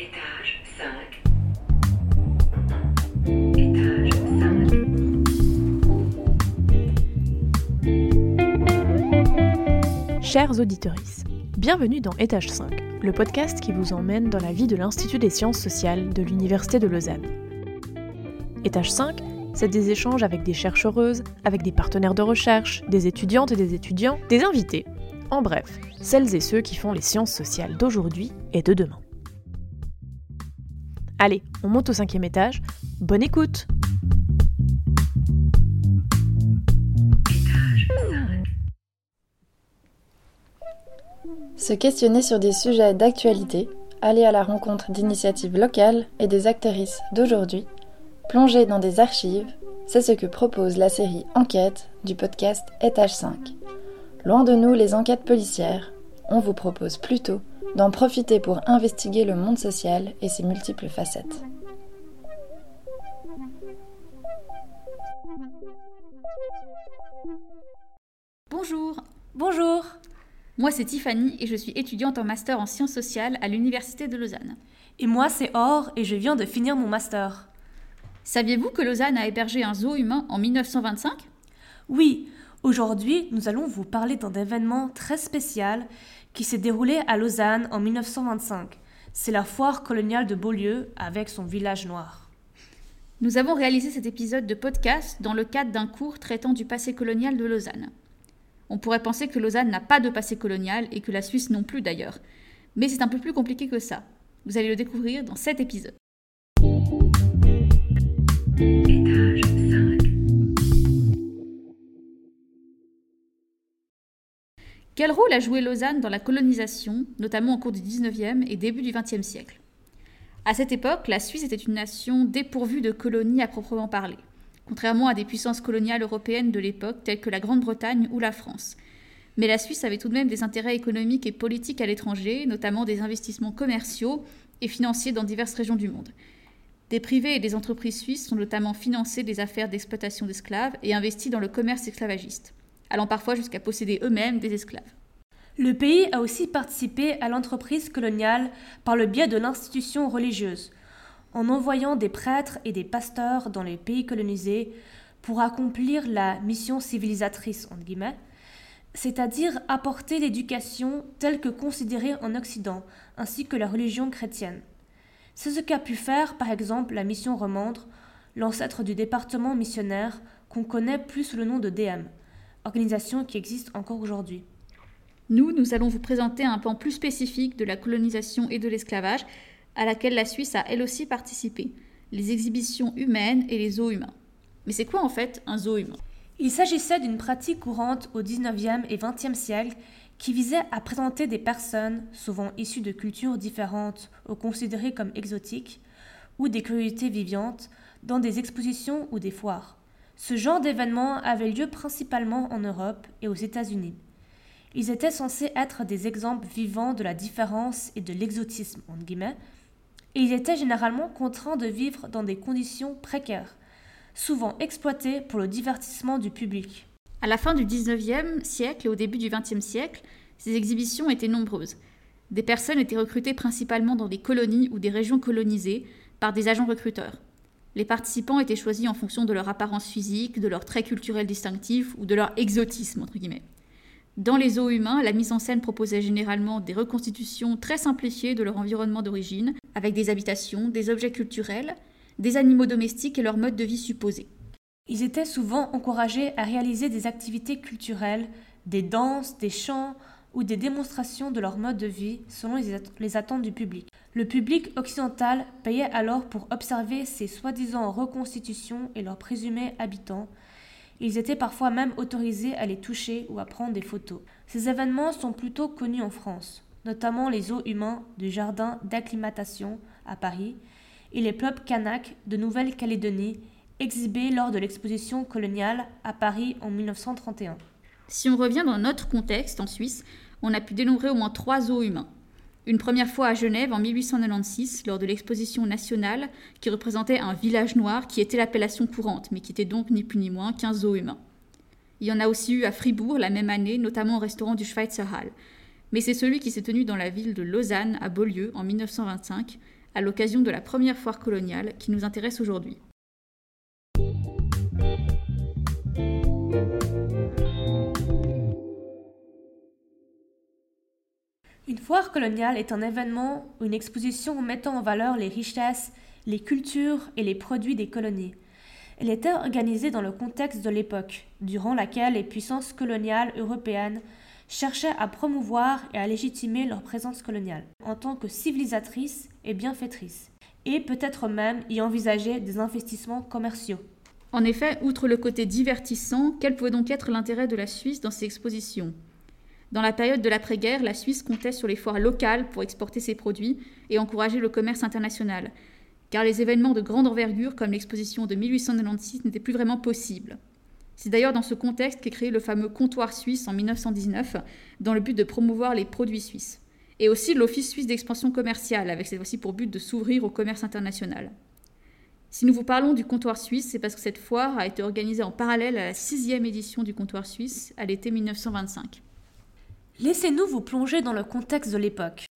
Étage 5. Étage 5. Chers auditeurs, bienvenue dans Étage 5, le podcast qui vous emmène dans la vie de l'Institut des sciences sociales de l'Université de Lausanne. Étage 5, c'est des échanges avec des chercheuses, avec des partenaires de recherche, des étudiantes et des étudiants, des invités, en bref, celles et ceux qui font les sciences sociales d'aujourd'hui et de demain. Allez, on monte au cinquième étage. Bonne écoute Se questionner sur des sujets d'actualité, aller à la rencontre d'initiatives locales et des actrices d'aujourd'hui, plonger dans des archives, c'est ce que propose la série Enquête du podcast Étage 5. Loin de nous les enquêtes policières, on vous propose plutôt d'en profiter pour investiguer le monde social et ses multiples facettes. Bonjour, Bonjour, moi c'est Tiffany et je suis étudiante en master en sciences sociales à l'Université de Lausanne. et moi c'est Or et je viens de finir mon master. Saviez-vous que Lausanne a hébergé un zoo humain en 1925 Oui, aujourd'hui nous allons vous parler d'un événement très spécial qui s'est déroulé à Lausanne en 1925. C'est la foire coloniale de Beaulieu avec son village noir. Nous avons réalisé cet épisode de podcast dans le cadre d'un cours traitant du passé colonial de Lausanne. On pourrait penser que Lausanne n'a pas de passé colonial et que la Suisse non plus d'ailleurs. Mais c'est un peu plus compliqué que ça. Vous allez le découvrir dans cet épisode. Étage Quel rôle a joué Lausanne dans la colonisation, notamment au cours du 19e et début du 20e siècle? À cette époque, la Suisse était une nation dépourvue de colonies à proprement parler, contrairement à des puissances coloniales européennes de l'époque telles que la Grande-Bretagne ou la France. Mais la Suisse avait tout de même des intérêts économiques et politiques à l'étranger, notamment des investissements commerciaux et financiers dans diverses régions du monde. Des privés et des entreprises suisses ont notamment financé des affaires d'exploitation d'esclaves et investi dans le commerce esclavagiste, allant parfois jusqu'à posséder eux-mêmes des esclaves. Le pays a aussi participé à l'entreprise coloniale par le biais de l'institution religieuse, en envoyant des prêtres et des pasteurs dans les pays colonisés pour accomplir la mission civilisatrice, c'est-à-dire apporter l'éducation telle que considérée en Occident, ainsi que la religion chrétienne. C'est ce qu'a pu faire, par exemple, la mission romandre, l'ancêtre du département missionnaire qu'on connaît plus sous le nom de DM, organisation qui existe encore aujourd'hui. Nous, nous allons vous présenter un pan plus spécifique de la colonisation et de l'esclavage, à laquelle la Suisse a elle aussi participé, les exhibitions humaines et les zoos humains. Mais c'est quoi en fait un zoo humain? Il s'agissait d'une pratique courante au XIXe et XXe siècle qui visait à présenter des personnes, souvent issues de cultures différentes ou considérées comme exotiques, ou des curiosités vivantes, dans des expositions ou des foires. Ce genre d'événements avait lieu principalement en Europe et aux États-Unis. Ils étaient censés être des exemples vivants de la différence et de l'exotisme, et ils étaient généralement contraints de vivre dans des conditions précaires, souvent exploités pour le divertissement du public. À la fin du 19e siècle et au début du 20e siècle, ces exhibitions étaient nombreuses. Des personnes étaient recrutées principalement dans des colonies ou des régions colonisées par des agents recruteurs. Les participants étaient choisis en fonction de leur apparence physique, de leurs traits culturels distinctifs ou de leur exotisme, entre guillemets. Dans les zoos humains, la mise en scène proposait généralement des reconstitutions très simplifiées de leur environnement d'origine, avec des habitations, des objets culturels, des animaux domestiques et leur mode de vie supposé. Ils étaient souvent encouragés à réaliser des activités culturelles, des danses, des chants ou des démonstrations de leur mode de vie selon les attentes du public. Le public occidental payait alors pour observer ces soi-disant reconstitutions et leurs présumés habitants. Ils étaient parfois même autorisés à les toucher ou à prendre des photos. Ces événements sont plutôt connus en France, notamment les zoos humains du jardin d'acclimatation à Paris et les clubs Kanak de Nouvelle-Calédonie exhibés lors de l'exposition coloniale à Paris en 1931. Si on revient dans notre contexte en Suisse, on a pu dénombrer au moins trois zoos humains. Une première fois à Genève en 1896 lors de l'exposition nationale qui représentait un village noir qui était l'appellation courante, mais qui était donc ni plus ni moins qu'un zoo humain. Il y en a aussi eu à Fribourg la même année, notamment au restaurant du Schweitzer Hall. Mais c'est celui qui s'est tenu dans la ville de Lausanne, à Beaulieu, en 1925, à l'occasion de la première foire coloniale qui nous intéresse aujourd'hui. Une foire coloniale est un événement ou une exposition mettant en valeur les richesses, les cultures et les produits des colonies. Elle était organisée dans le contexte de l'époque, durant laquelle les puissances coloniales européennes cherchaient à promouvoir et à légitimer leur présence coloniale en tant que civilisatrices et bienfaitrices, et peut-être même y envisager des investissements commerciaux. En effet, outre le côté divertissant, quel pouvait donc être l'intérêt de la Suisse dans ces expositions? Dans la période de l'après-guerre, la Suisse comptait sur les foires locales pour exporter ses produits et encourager le commerce international, car les événements de grande envergure comme l'exposition de 1896 n'étaient plus vraiment possibles. C'est d'ailleurs dans ce contexte qu'est créé le fameux comptoir suisse en 1919, dans le but de promouvoir les produits suisses. Et aussi l'Office suisse d'expansion commerciale, avec cette fois-ci pour but de s'ouvrir au commerce international. Si nous vous parlons du comptoir suisse, c'est parce que cette foire a été organisée en parallèle à la sixième édition du comptoir suisse, à l'été 1925. Laissez-nous vous plonger dans le contexte de l'époque.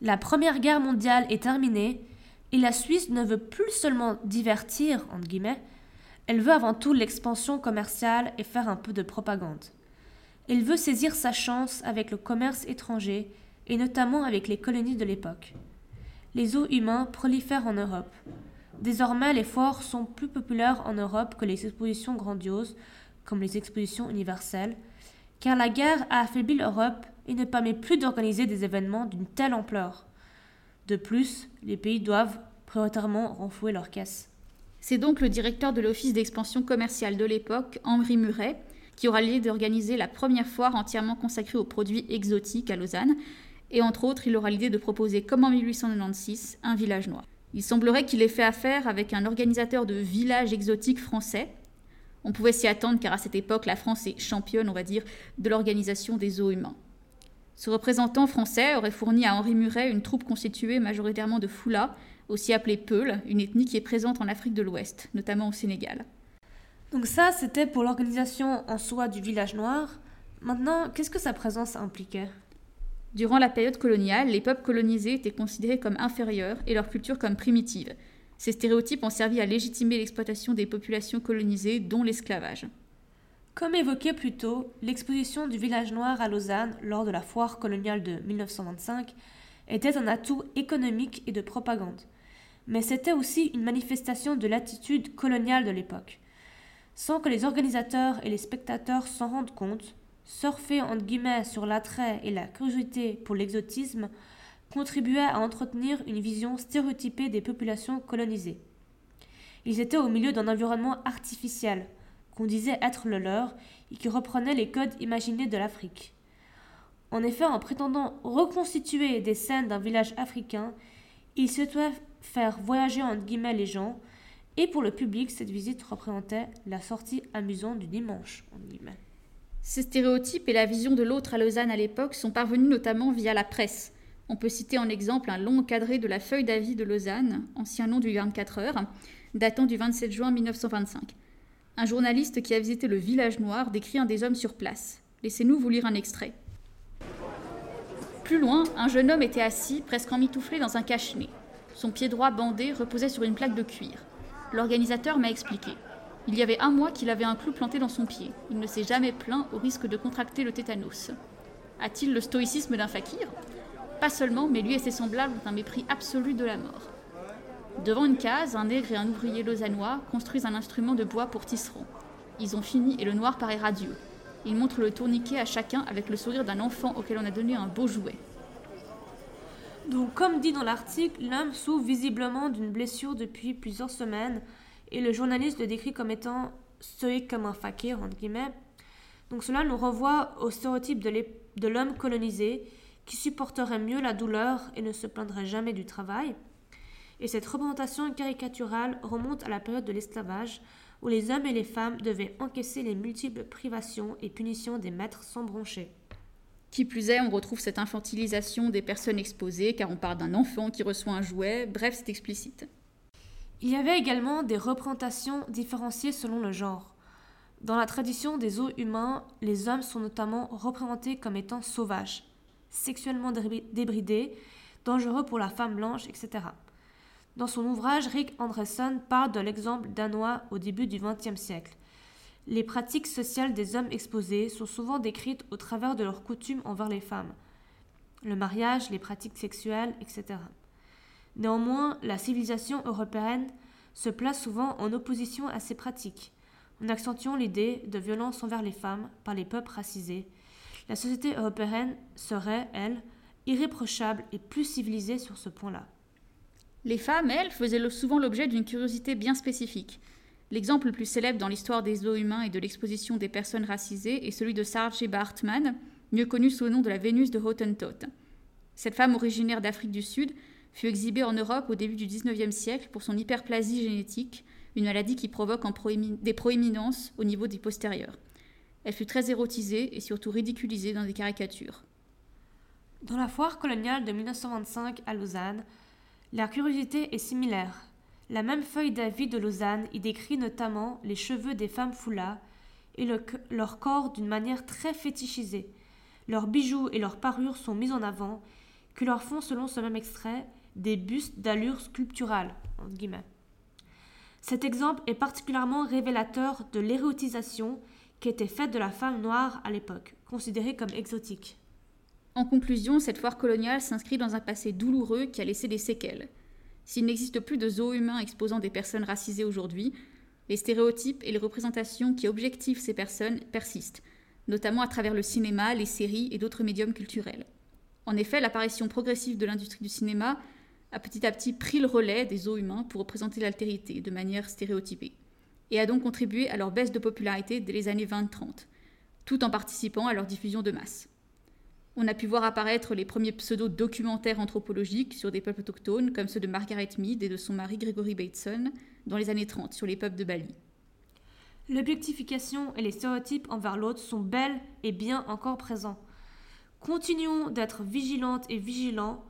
La Première Guerre mondiale est terminée et la Suisse ne veut plus seulement divertir, entre guillemets, elle veut avant tout l'expansion commerciale et faire un peu de propagande. Elle veut saisir sa chance avec le commerce étranger et notamment avec les colonies de l'époque. Les eaux humains prolifèrent en Europe. Désormais, les foires sont plus populaires en Europe que les expositions grandioses, comme les expositions universelles, car la guerre a affaibli l'Europe et ne permet plus d'organiser des événements d'une telle ampleur. De plus, les pays doivent prioritairement renflouer leurs caisses. C'est donc le directeur de l'Office d'expansion commerciale de l'époque, Henri Muret, qui aura l'idée d'organiser la première foire entièrement consacrée aux produits exotiques à Lausanne, et entre autres, il aura l'idée de proposer, comme en 1896, un village noir. Il semblerait qu'il ait fait affaire avec un organisateur de villages exotiques français. On pouvait s'y attendre car à cette époque, la France est championne, on va dire, de l'organisation des zoos humains. Ce représentant français aurait fourni à Henri Muret une troupe constituée majoritairement de Foula, aussi appelée Peul, une ethnie qui est présente en Afrique de l'Ouest, notamment au Sénégal. Donc ça, c'était pour l'organisation en soi du village noir. Maintenant, qu'est-ce que sa présence impliquait? Durant la période coloniale, les peuples colonisés étaient considérés comme inférieurs et leur culture comme primitive. Ces stéréotypes ont servi à légitimer l'exploitation des populations colonisées, dont l'esclavage. Comme évoqué plus tôt, l'exposition du village noir à Lausanne lors de la foire coloniale de 1925 était un atout économique et de propagande. Mais c'était aussi une manifestation de l'attitude coloniale de l'époque. Sans que les organisateurs et les spectateurs s'en rendent compte, surfer entre guillemets sur l'attrait et la curiosité pour l'exotisme contribuait à entretenir une vision stéréotypée des populations colonisées. Ils étaient au milieu d'un environnement artificiel, qu'on disait être le leur et qui reprenait les codes imaginés de l'Afrique. En effet, en prétendant reconstituer des scènes d'un village africain, il souhaitait faire voyager entre guillemets les gens, et pour le public, cette visite représentait la sortie amusante du dimanche. Entre guillemets. Ces stéréotypes et la vision de l'autre à Lausanne à l'époque sont parvenus notamment via la presse. On peut citer en exemple un long encadré de la feuille d'avis de Lausanne, ancien nom du 24 heures, datant du 27 juin 1925. Un journaliste qui a visité le village noir décrit un des hommes sur place. Laissez-nous vous lire un extrait. Plus loin, un jeune homme était assis, presque emmitouflé dans un cache-nez. Son pied droit bandé reposait sur une plaque de cuir. L'organisateur m'a expliqué. Il y avait un mois qu'il avait un clou planté dans son pied. Il ne s'est jamais plaint au risque de contracter le tétanos. A-t-il le stoïcisme d'un fakir? Pas seulement, mais lui et ses semblables ont un mépris absolu de la mort. Devant une case, un nègre et un ouvrier lausannois construisent un instrument de bois pour tisserand. Ils ont fini et le noir paraît radieux. Il montre le tourniquet à chacun avec le sourire d'un enfant auquel on a donné un beau jouet. Donc, comme dit dans l'article, l'homme souffre visiblement d'une blessure depuis plusieurs semaines et le journaliste le décrit comme étant stoïque comme un fakir, entre guillemets. Donc, cela nous renvoie au stéréotype de l'homme colonisé qui supporterait mieux la douleur et ne se plaindrait jamais du travail. Et cette représentation caricaturale remonte à la période de l'esclavage, où les hommes et les femmes devaient encaisser les multiples privations et punitions des maîtres sans broncher. Qui plus est, on retrouve cette infantilisation des personnes exposées, car on parle d'un enfant qui reçoit un jouet, bref, c'est explicite. Il y avait également des représentations différenciées selon le genre. Dans la tradition des os humains, les hommes sont notamment représentés comme étant sauvages, sexuellement débridés, dangereux pour la femme blanche, etc. Dans son ouvrage, Rick Andresson parle de l'exemple danois au début du XXe siècle. Les pratiques sociales des hommes exposés sont souvent décrites au travers de leurs coutumes envers les femmes. Le mariage, les pratiques sexuelles, etc. Néanmoins, la civilisation européenne se place souvent en opposition à ces pratiques, en accentuant l'idée de violence envers les femmes par les peuples racisés. La société européenne serait, elle, irréprochable et plus civilisée sur ce point-là. Les femmes, elles, faisaient souvent l'objet d'une curiosité bien spécifique. L'exemple le plus célèbre dans l'histoire des os humains et de l'exposition des personnes racisées est celui de Sarah Sheba Hartman, mieux connue sous le nom de la Vénus de Hottentot. Cette femme originaire d'Afrique du Sud fut exhibée en Europe au début du XIXe siècle pour son hyperplasie génétique, une maladie qui provoque des proéminences au niveau des postérieurs. Elle fut très érotisée et surtout ridiculisée dans des caricatures. Dans la foire coloniale de 1925 à Lausanne, la curiosité est similaire. La même feuille d'avis de Lausanne y décrit notamment les cheveux des femmes foulas et leur corps d'une manière très fétichisée. Leurs bijoux et leurs parures sont mis en avant, que leur font, selon ce même extrait, des bustes d'allure sculpturale. Cet exemple est particulièrement révélateur de l'érotisation qui était faite de la femme noire à l'époque, considérée comme exotique. En conclusion, cette foire coloniale s'inscrit dans un passé douloureux qui a laissé des séquelles. S'il n'existe plus de zoos humains exposant des personnes racisées aujourd'hui, les stéréotypes et les représentations qui objectivent ces personnes persistent, notamment à travers le cinéma, les séries et d'autres médiums culturels. En effet, l'apparition progressive de l'industrie du cinéma a petit à petit pris le relais des zoos humains pour représenter l'altérité de manière stéréotypée, et a donc contribué à leur baisse de popularité dès les années 20-30, tout en participant à leur diffusion de masse. On a pu voir apparaître les premiers pseudo-documentaires anthropologiques sur des peuples autochtones, comme ceux de Margaret Mead et de son mari Gregory Bateson, dans les années 30, sur les peuples de Bali. L'objectification et les stéréotypes envers l'autre sont belles et bien encore présents. Continuons d'être vigilantes et vigilants,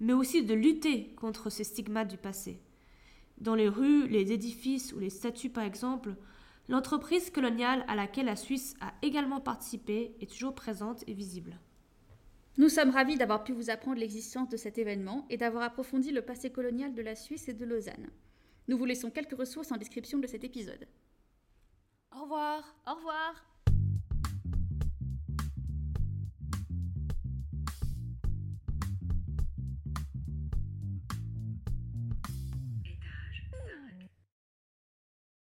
mais aussi de lutter contre ces stigmates du passé. Dans les rues, les édifices ou les statues par exemple, l'entreprise coloniale à laquelle la Suisse a également participé est toujours présente et visible. Nous sommes ravis d'avoir pu vous apprendre l'existence de cet événement et d'avoir approfondi le passé colonial de la Suisse et de Lausanne. Nous vous laissons quelques ressources en description de cet épisode. Au revoir. Au revoir.